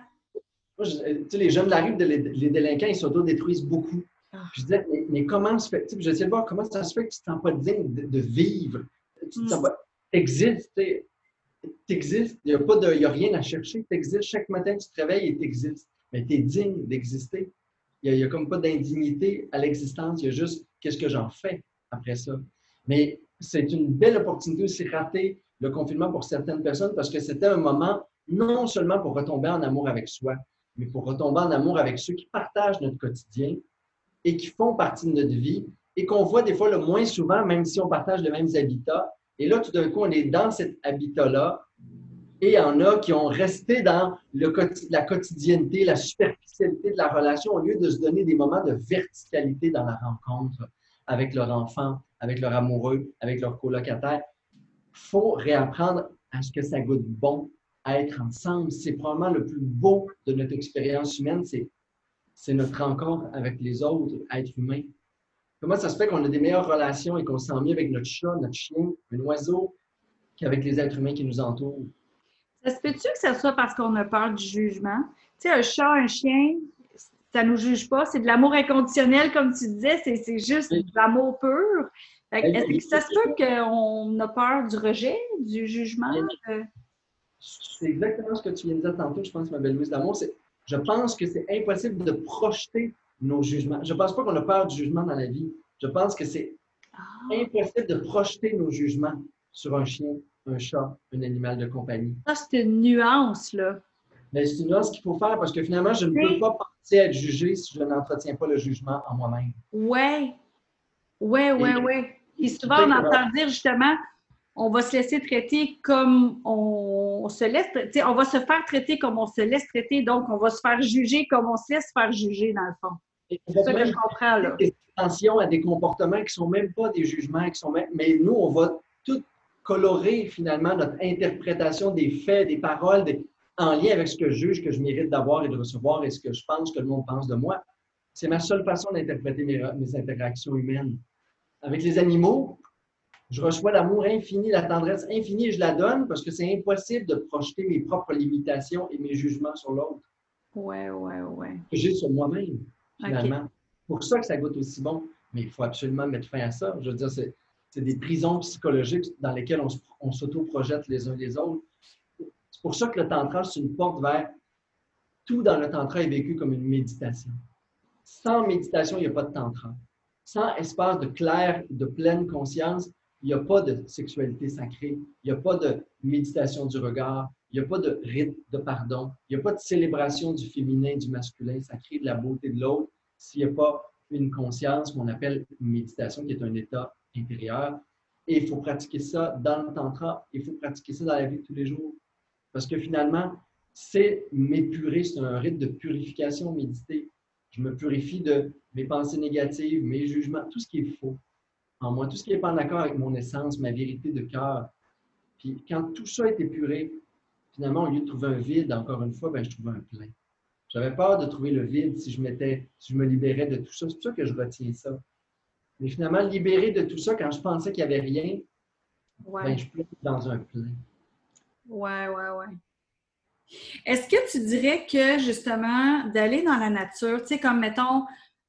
Existe. tu sais, les jeunes de la rue, les délinquants, ils s'auto-détruisent beaucoup. Ah. Je disais, mais, comment se fait, j'essayais de voir comment ça se fait que tu ne te sens pas digne de, vivre. Tu te mm. pas, existes, tu existes. Il n'y a, a rien à chercher. Tu existes. Chaque matin, tu te réveilles et tu existes. Mais tu es digne d'exister. Il n'y a, comme pas d'indignité à l'existence. Il y a juste qu'est-ce que j'en fais après ça. Mais c'est une belle opportunité aussi rater le confinement pour certaines personnes parce que c'était un moment non seulement pour retomber en amour avec soi, mais pour retomber en amour avec ceux qui partagent notre quotidien et qui font partie de notre vie et qu'on voit des fois le moins souvent, même si on partage les mêmes habitats. Et là, tout d'un coup, on est dans cet habitat-là et il y en a qui ont resté dans la quotidienneté, la superficialité de la relation au lieu de se donner des moments de verticalité dans la rencontre avec leur enfant, avec leur amoureux, avec leur colocataire. Faut réapprendre à ce que ça goûte bon, à être ensemble. C'est probablement le plus beau de notre expérience humaine, c'est notre rencontre avec les autres, être humain. Comment ça se fait qu'on a des meilleures relations et qu'on se sent mieux avec notre chat, notre chien, un oiseau, qu'avec les êtres humains qui nous entourent? Ça se peut-tu que ce soit parce qu'on a peur du jugement? Tu sais, un chat, un chien, ça ne nous juge pas. C'est de l'amour inconditionnel, comme tu disais. C'est juste de l'amour pur. Est-ce que ça se peut qu'on a peur du rejet, du jugement? C'est exactement ce que tu viens de dire tantôt, je pense, ma belle Louise D'amour. Je pense que c'est impossible de projeter nos jugements. Je ne pense pas qu'on a peur du jugement dans la vie. Je pense que c'est ah. impossible de projeter nos jugements sur un chien, un chat, un animal de compagnie. Ça, c'est une nuance, là. Mais c'est une nuance qu'il faut faire parce que finalement, je ne peux pas penser être jugé si je n'entretiens pas le jugement en moi-même. Oui. Oui, oui, oui. Et souvent, on entend dire justement, on va se laisser traiter comme on se laisse, on va se faire traiter comme on se laisse traiter, donc on va se faire juger comme on se laisse faire juger dans le fond. C'est ça que je comprends là. Attention à des comportements qui ne sont même pas des jugements, qui sont mais nous, on va tout colorer finalement notre interprétation des faits, des paroles, en lien avec ce que je juge, que je mérite d'avoir et de recevoir et ce que je pense que le monde pense de moi. C'est ma seule façon d'interpréter mes, mes interactions humaines. Avec les animaux, je reçois l'amour infini, la tendresse infinie et je la donne parce que c'est impossible de projeter mes propres limitations et mes jugements sur l'autre. Ouais, ouais, ouais. Que j'ai sur moi-même, finalement. Pour ça que ça goûte aussi bon. Mais il faut absolument mettre fin à ça. Je veux dire, c'est, des prisons psychologiques dans lesquelles on, s'auto-projette les uns les autres. C'est pour ça que le tantra, c'est une porte vers tout dans le tantra est vécu comme une méditation. Sans méditation, il n'y a pas de tantra. Sans espace de clair, de pleine conscience, il n'y a pas de sexualité sacrée, il n'y a pas de méditation du regard, il n'y a pas de rite de pardon, il n'y a pas de célébration du féminin, du masculin sacré, de la beauté de l'autre, s'il n'y a pas une conscience qu'on appelle méditation, qui est un état intérieur. Et il faut pratiquer ça dans le tantra, il faut pratiquer ça dans la vie de tous les jours. Parce que finalement, c'est m'épurer, c'est un rite de purification méditer. Je me purifie de mes pensées négatives, mes jugements, tout ce qui est faux en moi, tout ce qui n'est pas en accord avec mon essence, ma vérité de cœur. Puis quand tout ça est épuré, finalement, au lieu de trouver un vide, encore une fois, ben, je trouvais un plein. J'avais peur de trouver le vide si je, m'étais, si je me libérais de tout ça. C'est pour ça que je retiens ça. Mais finalement, libéré de tout ça, quand je pensais qu'il n'y avait rien, ben, je suis dans un plein. Ouais, ouais, ouais. Est-ce que tu dirais que justement, d'aller dans la nature, tu sais, comme mettons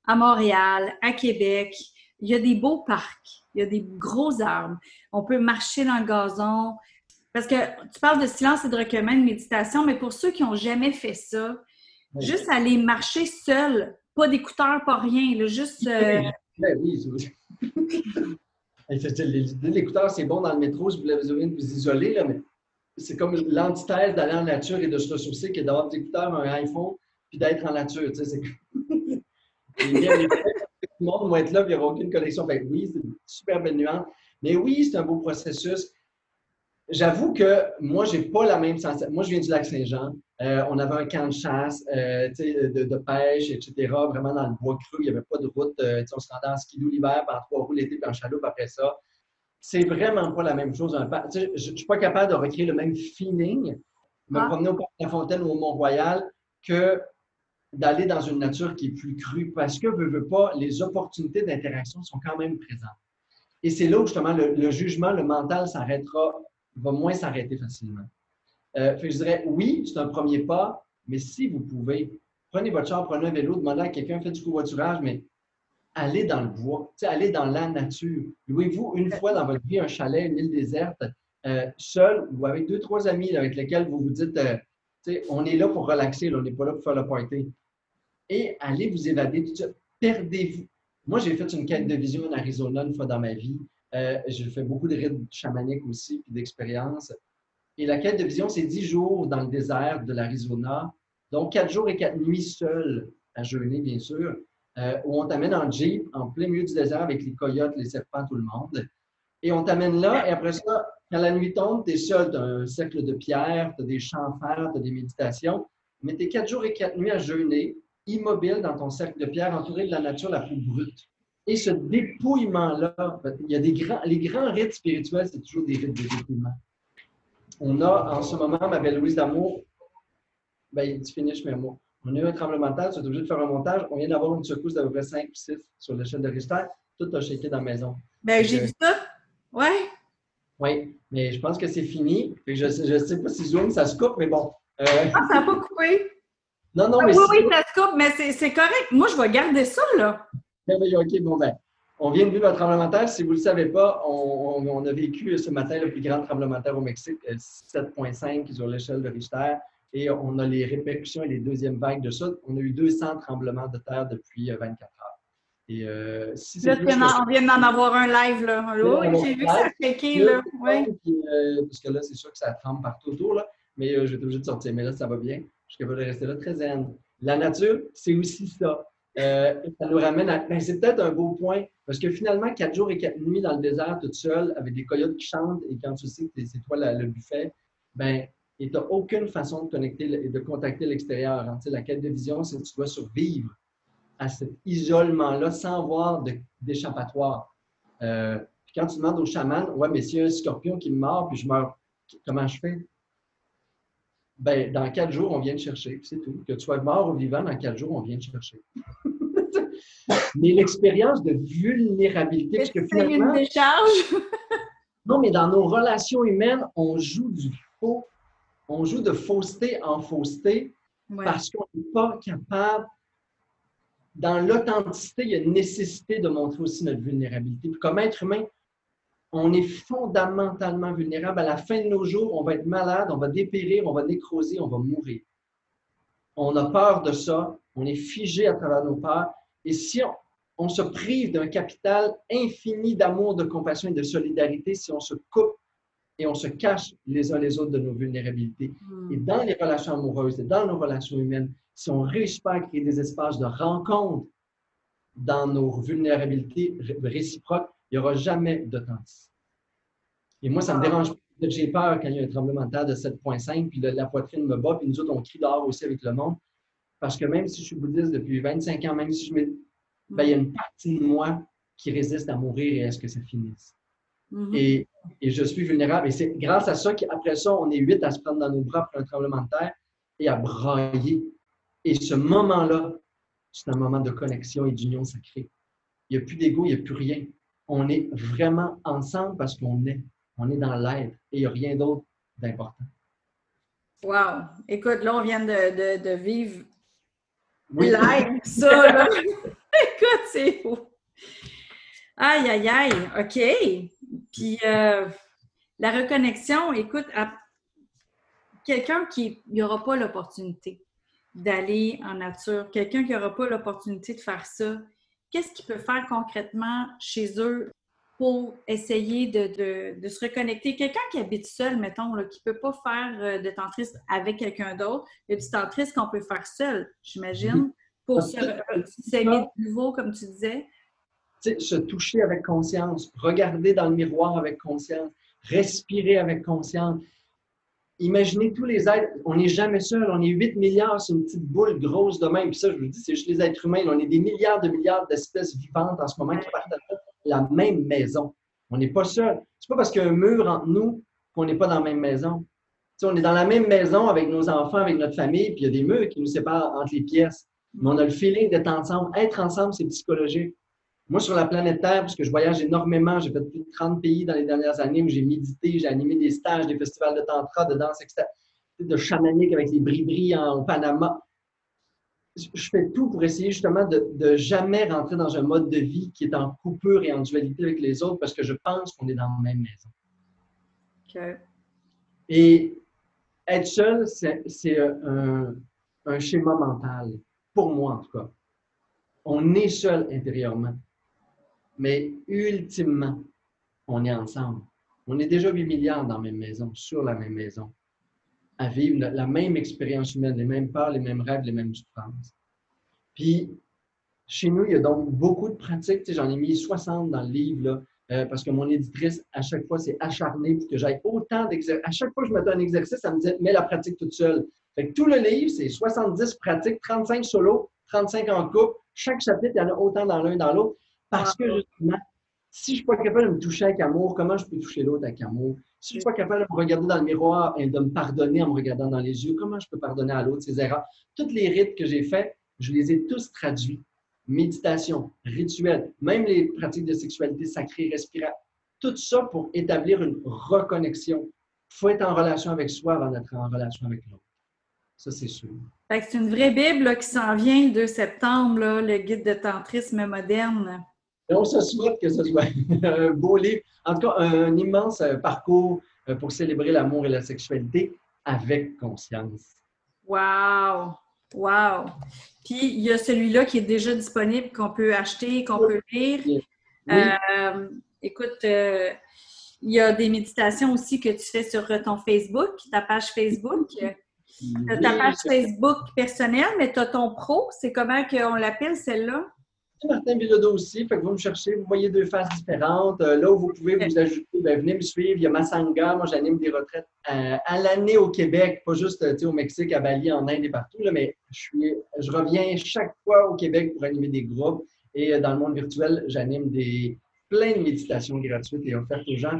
à Montréal, à Québec, il y a des beaux parcs, il y a des gros arbres. On peut marcher dans le gazon. Parce que tu parles de silence et de recueillement, de méditation, mais pour ceux qui n'ont jamais fait ça, juste aller marcher seul, pas d'écouteurs, pas rien, juste. Euh... oui, L'écouteur, c'est bon dans le métro si vous voulez vous isoler, là, mais c'est comme l'antithèse d'aller en nature et de se ressourcer que d'avoir des écouteurs, un iPhone, puis d'être en nature. Tu sais, le monde va être là, il n'y aura aucune connexion. Fait oui, c'est une super belle nuance. Mais oui, c'est un beau processus. J'avoue que moi, je n'ai pas la même sensation. Moi, je viens du lac Saint-Jean. Euh, on avait un camp de chasse, euh, de, pêche, etc. Vraiment dans le bois creux. Il n'y avait pas de route. Euh, on se rendait en skidoo l'hiver, par trois roues l'été, puis en chaloupe après ça. C'est vraiment pas la même chose. je ne suis pas capable de recréer le même feeling, me ah. promener au Parc de la Fontaine ou au Mont-Royal que d'aller dans une nature qui est plus crue parce que, veut, veut pas, les opportunités d'interaction sont quand même présentes. Et c'est là où, justement, le, jugement, le mental s'arrêtera, va moins s'arrêter facilement. Euh, je dirais, oui, c'est un premier pas, mais si vous pouvez, prenez votre char, prenez un vélo, demandez à quelqu'un, faites du covoiturage, mais allez dans le bois, allez dans la nature. Louez-vous une fois dans votre vie un chalet, une île déserte, euh, seul ou avec deux, trois amis avec lesquels vous vous dites, euh, on est là pour relaxer, on n'est pas là pour faire le party et allez vous évader tout. Perdez-vous. Moi, j'ai fait une quête de vision en Arizona une fois dans ma vie. Euh, j'ai fait beaucoup de rites chamaniques aussi, puis d'expériences. Et la quête de vision, c'est dix jours dans le désert de l'Arizona. Donc, quatre jours et quatre nuits seuls à jeûner, bien sûr, euh, où on t'amène en jeep, en plein milieu du désert avec les coyotes, les serpents, tout le monde. Et on t'amène là, et après ça, quand la nuit tombe, tu es seul, tu as un cercle de pierre, tu as des chants tu as des méditations, mais tu es quatre jours et quatre nuits à jeûner, immobile dans ton cercle de pierre, entouré de la nature la plus brute. Et ce dépouillement-là, il y a des grands, les grands rites spirituels, c'est toujours des rites de dépouillement. On a en ce moment, ma belle Louise d'Amour, ben, tu finis mes mots. On a eu un tremblement de terre, tu es obligé de faire un montage. On vient d'avoir une secousse d'à peu près 5 ou 6 sur l'échelle de Richter. Tout a shaké dans la maison. Ben, j'ai vu ça. Ouais. Oui, mais je pense que c'est fini. je ne sais, pas si Zoom, ça se coupe, mais bon. Euh... Ah, ça n'a pas coupé. Non, non, mais. Oui, oui, ça se coupe, mais c'est correct. Moi, je vais garder ça, là. Oui, OK, bon, ben. On vient de vivre un tremblement de terre. Si vous ne le savez pas, on, on, a vécu ce matin le plus grand tremblement de terre au Mexique, 7,5 euh, sur l'échelle de Richter et on a les répercussions et les deuxièmes vagues de ça. On a eu 200 tremblements de terre depuis 24 euh, heures. Et euh, si là, on vient d'en avoir un live, là. j'ai vu ça shaker, là. Euh, parce que là, c'est sûr que ça tremble partout autour, là. Mais je vais être obligé de sortir. Mais là, ça va bien. Je suis capable de rester là très zen. La nature, c'est aussi ça. Ça nous ramène à. Ben, c'est peut-être un beau point. Parce que finalement, quatre jours et quatre nuits dans le désert, toute seule, avec des coyotes qui chantent, et quand tu sais que c'est toi le buffet, ben tu n'as aucune façon de connecter et de contacter l'extérieur. Hein. La quête de vision, c'est que tu dois survivre à cet isolement-là sans voir d'échappatoire. Euh, quand tu demandes au chaman, ouais, un scorpion qui me mord, puis je meurs, comment je fais? Ben, dans quatre jours, on vient te chercher, c'est tout. Que tu sois mort ou vivant, dans quatre jours, on vient te chercher. mais l'expérience de vulnérabilité, parce que finalement... une décharge? non, mais dans nos relations humaines, on joue du faux on joue de fausseté en fausseté parce qu'on n'est pas capable. Dans l'authenticité, il y a une nécessité de montrer aussi notre vulnérabilité. comme être humain, on est fondamentalement vulnérable. À la fin de nos jours, on va être malade, on va dépérir, on va nécroser, on va mourir. On a peur de ça, on est figé à travers nos peurs. Et si on, on se prive d'un capital infini d'amour, de compassion et de solidarité, si on se coupe et on se cache les uns les autres de nos vulnérabilités. Et hmm. dans les relations amoureuses et dans nos relations humaines, si on ne réussit pas à créer des espaces de rencontre dans nos vulnérabilités réciproques, il n'y aura jamais d'authenticité. Et moi, ça me dérange pas. J'ai peur quand il y a un tremblement de terre de 7,5, puis la poitrine me bat, puis nous autres, on crie dehors aussi avec le monde. Parce que même si je suis bouddhiste depuis 25 ans, même si je me. Ben, il y a une partie de moi qui résiste à mourir et à ce que ça finisse. Mm-hmm. et, je suis vulnérable. Et c'est grâce à ça qu'après ça, on est huit à se prendre dans nos bras pour un tremblement de terre et à brailler. Et ce moment-là, c'est un moment de connexion et d'union sacrée. Il n'y a plus d'ego, il n'y a plus rien. On est vraiment ensemble parce qu'on est. On est dans l'être et il n'y a rien d'autre d'important. Wow! Écoute, là, on vient de, vivre live ça. Écoute, c'est fou. Aïe, aïe, aïe. OK. Puis euh, la reconnexion, écoute, quelqu'un qui n'aura pas l'opportunité d'aller en nature, quelqu'un qui n'aura pas l'opportunité de faire ça, qu'est-ce qu'il peut faire concrètement chez eux pour essayer de, se reconnecter? Quelqu'un qui habite seul, mettons, qui ne peut pas faire euh, de tantrisme avec quelqu'un d'autre, il y a du tantrisme qu'on peut faire seul, j'imagine, pour s'aimer de nouveau, comme tu disais? Se toucher avec conscience, regarder dans le miroir avec conscience, respirer avec conscience. Imaginez tous les êtres, on n'est jamais seul, on est 8 milliards, c'est une petite boule grosse de même. Puis ça, je vous dis, c'est juste les êtres humains. On est des milliards de milliards d'espèces vivantes en ce moment qui partagent la même maison. On n'est pas seul. C'est pas parce qu'il y a un mur entre nous qu'on n'est pas dans la même maison. on est dans la même maison avec nos enfants, avec notre famille, puis il y a des murs qui nous séparent entre les pièces. Mais on a le feeling d'être ensemble. Être ensemble, c'est psychologique. Moi, sur la planète Terre, parce que je voyage énormément, j'ai fait plus de 30 pays dans les dernières années où j'ai médité, j'ai animé des stages, des festivals de tantra, de danse, etc., de chamanique avec les bris au Panama. Je fais tout pour essayer justement de, de, jamais rentrer dans un mode de vie qui est en coupure et en dualité avec les autres parce que je pense qu'on est dans la même maison. OK. Et être seul, c'est un, un, schéma mental. pour moi en tout cas. On est seul intérieurement, mais ultimement, on est ensemble. On est déjà 8 milliards dans la même maison, sur la même maison, à vivre la même expérience humaine, les mêmes peurs, les mêmes rêves, les mêmes souffrances. Puis, chez nous, il y a donc beaucoup de pratiques. J'en ai mis 60 dans le livre, euh, parce que mon éditrice, à chaque fois, c'est acharné pour que j'aille autant d'exercices. À chaque fois que je me donne un exercice, ça me dit mets la pratique toute seule. Fait que tout le livre, c'est 70 pratiques, 35 solos, 35 en couple. Chaque chapitre, il y en a autant dans l'un dans l'autre. Parce que justement, si je ne suis pas capable de me toucher avec amour, comment je peux toucher l'autre avec amour? Si je ne suis pas capable de me regarder dans le miroir et de me pardonner en me regardant dans les yeux, comment je peux pardonner à l'autre ses erreurs? Toutes les rites que j'ai faits, je les ai tous traduits. Méditation, rituel, même les pratiques de sexualité sacrée, respiratoire, tout ça pour établir une reconnexion. Il faut être en relation avec soi avant d'être en relation avec l'autre. Ça, c'est sûr. C'est une vraie Bible qui s'en vient de septembre, le guide de tantrisme moderne. On se souhaite que ce soit un beau livre. En tout cas, un immense euh, parcours euh, pour célébrer l'amour et la sexualité avec conscience. Wow! Wow! Puis, il y a celui-là qui est déjà disponible, qu'on peut acheter, qu'on peut lire. Euh, écoute, il y a des méditations aussi que tu fais sur ton Facebook, ta page Facebook. As ta page Facebook personnelle, mais tu as ton pro. C'est comment qu'on l'appelle, celle-là? Martin Bilodeau aussi. Fait que vous me cherchez, vous voyez deux faces différentes. Euh, là où vous pouvez vous ajouter, ben, venez me suivre. Il y a Massanga. Moi, j'anime des retraites euh, à, l'année au Québec, pas juste au Mexique, à Bali, en Inde et partout. mais je, suis, je reviens chaque fois au Québec pour animer des groupes. Et euh, dans le monde virtuel, j'anime des plein de méditations gratuites et offertes aux gens.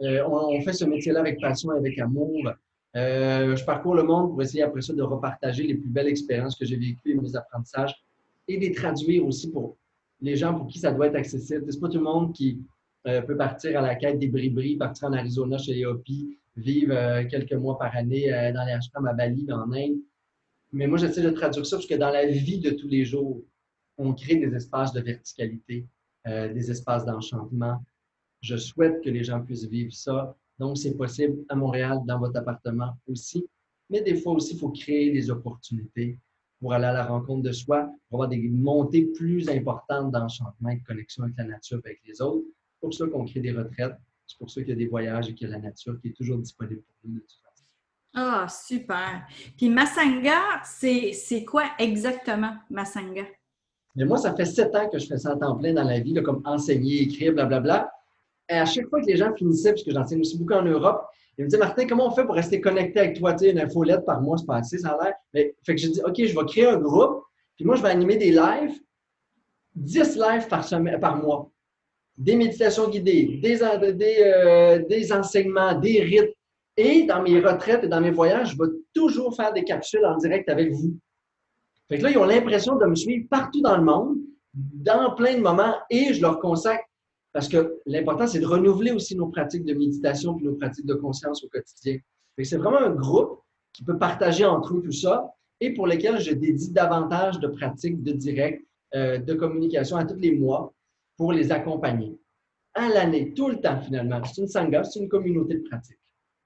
on, fait ce métier-là avec passion et avec amour. Euh, je parcours le monde pour essayer après ça de repartager les plus belles expériences que j'ai vécues et mes apprentissages et les traduire aussi pour les gens pour qui ça doit être accessible. C'est pas tout le monde qui euh, peut partir à la quête des bribris, partir en Arizona chez Hopi, vivre euh, quelques mois par année dans les ashrams à Bali, en Inde. Mais moi, j'essaie de traduire ça parce que dans la vie de tous les jours, on crée des espaces de verticalité, des espaces d'enchantement. Je souhaite que les gens puissent vivre ça donc, c'est possible à Montréal, dans votre appartement aussi. Mais des fois aussi, il faut créer des opportunités pour aller à la rencontre de soi, pour avoir des montées plus importantes d'enchantement et de connexion avec la nature et avec les autres. C'est pour ça qu'on crée des retraites. C'est pour ça qu'il y a des voyages et qu'il y a la nature qui est toujours disponible pour nous de toute façon. Ah, super. Puis Masanga, c'est quoi exactement Masanga? Mais moi, ça fait sept ans que je fais ça en temps plein dans la vie, comme enseigner, écrire, blablabla à chaque fois que les gens finissaient, puisque j'enseigne aussi beaucoup en Europe, ils me disaient Martin, comment on fait pour rester connecté avec toi? Tu sais, une infolette par mois, c'est pas assez, ça a l'air. Mais fait que j'ai dit OK, je vais créer un groupe, puis moi, je vais animer des lives, 10 lives par, mois. Des méditations guidées, des, euh, des enseignements, des rites. Et dans mes retraites et dans mes voyages, je vais toujours faire des capsules en direct avec vous. Fait que là, ils ont l'impression de me suivre partout dans le monde, dans plein de moments, et je leur consacre parce que l'important, c'est de renouveler aussi nos pratiques de méditation et nos pratiques de conscience au quotidien. C'est vraiment un groupe qui peut partager entre eux tout ça et pour lesquels je dédie davantage de pratiques de direct, euh, de communication à tous les mois pour les accompagner. À l'année, tout le temps finalement. C'est une sangha, c'est une communauté de pratiques.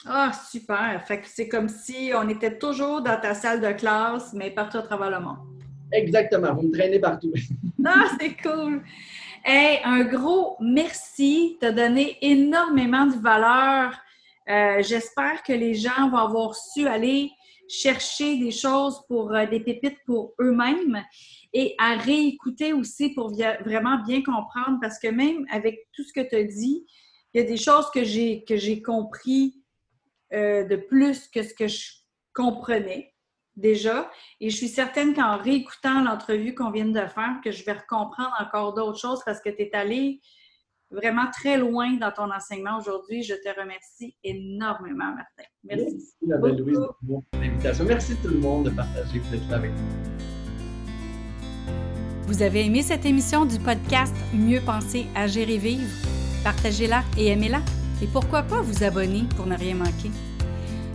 Ah, super. Fait que c'est comme si on était toujours dans ta salle de classe, mais partout à travers le monde. Exactement. Vous me traînez partout. ah, c'est cool. Hey, un gros merci. Tu as donné énormément de valeur. Euh, j'espère que les gens vont avoir su aller chercher des choses pour euh, des pépites pour eux-mêmes et à réécouter aussi pour vraiment bien comprendre parce que même avec tout ce que tu as dit, il y a des choses que j'ai compris euh, de plus que ce que je comprenais déjà. Et je suis certaine qu'en réécoutant l'entrevue qu'on vient de faire, que je vais comprendre encore d'autres choses parce que tu es allé vraiment très loin dans ton enseignement aujourd'hui. Je te remercie énormément, Martin. Merci. Merci, Louise, pour l'invitation. Merci tout le monde de partager peut-être avec nous. Vous avez aimé cette émission du podcast Mieux penser, agir et vivre? Partagez-la et aimez-la. Et pourquoi pas vous abonner pour ne rien manquer?